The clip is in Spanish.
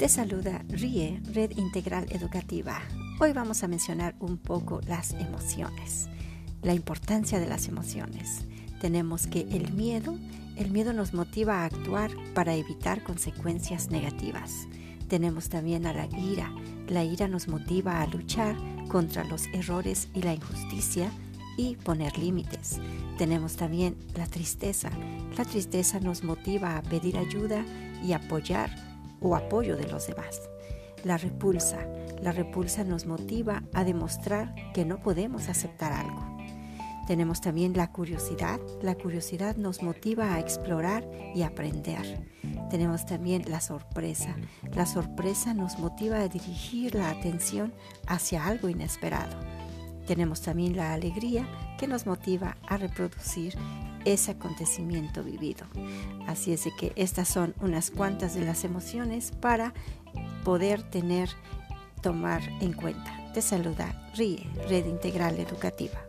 Te saluda RIE, Red Integral Educativa. Hoy vamos a mencionar un poco las emociones, la importancia de las emociones. Tenemos que el miedo, el miedo nos motiva a actuar para evitar consecuencias negativas. Tenemos también a la ira. La ira nos motiva a luchar contra los errores y la injusticia y poner límites. Tenemos también la tristeza. La tristeza nos motiva a pedir ayuda y apoyar o apoyo de los demás. La repulsa. La repulsa nos motiva a demostrar que no podemos aceptar algo. Tenemos también la curiosidad. La curiosidad nos motiva a explorar y aprender. Tenemos también la sorpresa. La sorpresa nos motiva a dirigir la atención hacia algo inesperado. Tenemos también la alegría que nos motiva a reproducir ese acontecimiento vivido. Así es que estas son unas cuantas de las emociones para poder tener, tomar en cuenta. Te saluda RIE, Red Integral Educativa.